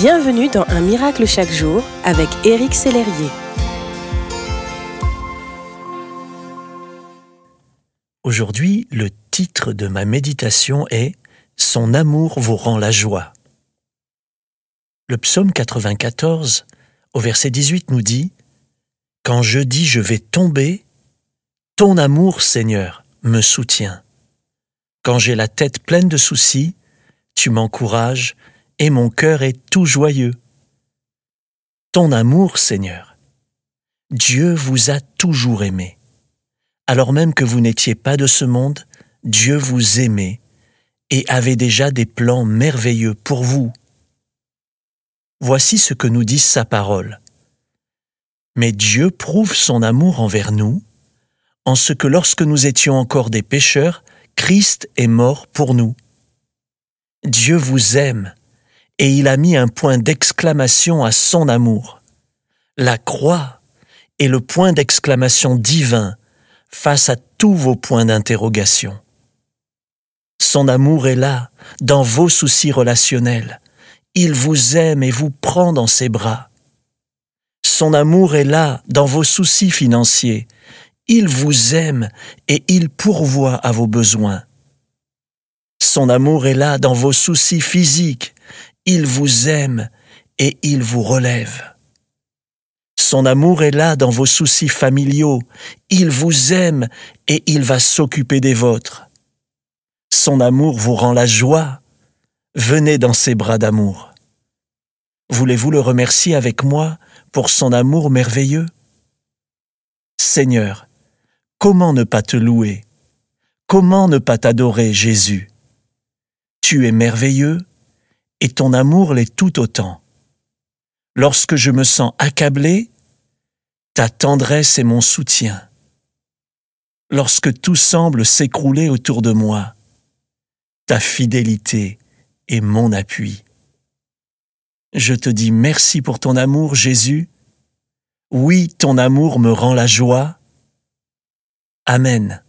Bienvenue dans Un miracle chaque jour avec Éric Sellerier. Aujourd'hui, le titre de ma méditation est Son amour vous rend la joie. Le psaume 94, au verset 18, nous dit Quand je dis je vais tomber, ton amour, Seigneur, me soutient. Quand j'ai la tête pleine de soucis, tu m'encourages et mon cœur est tout joyeux. Ton amour, Seigneur. Dieu vous a toujours aimé. Alors même que vous n'étiez pas de ce monde, Dieu vous aimait et avait déjà des plans merveilleux pour vous. Voici ce que nous dit sa parole. Mais Dieu prouve son amour envers nous, en ce que lorsque nous étions encore des pécheurs, Christ est mort pour nous. Dieu vous aime et il a mis un point d'exclamation à son amour. La croix est le point d'exclamation divin face à tous vos points d'interrogation. Son amour est là, dans vos soucis relationnels. Il vous aime et vous prend dans ses bras. Son amour est là, dans vos soucis financiers. Il vous aime et il pourvoit à vos besoins. Son amour est là dans vos soucis physiques. Il vous aime et il vous relève. Son amour est là dans vos soucis familiaux. Il vous aime et il va s'occuper des vôtres. Son amour vous rend la joie. Venez dans ses bras d'amour. Voulez-vous le remercier avec moi pour son amour merveilleux? Seigneur, comment ne pas te louer? Comment ne pas t'adorer, Jésus? Tu es merveilleux et ton amour l'est tout autant. Lorsque je me sens accablé, ta tendresse est mon soutien. Lorsque tout semble s'écrouler autour de moi, ta fidélité est mon appui. Je te dis merci pour ton amour, Jésus. Oui, ton amour me rend la joie. Amen.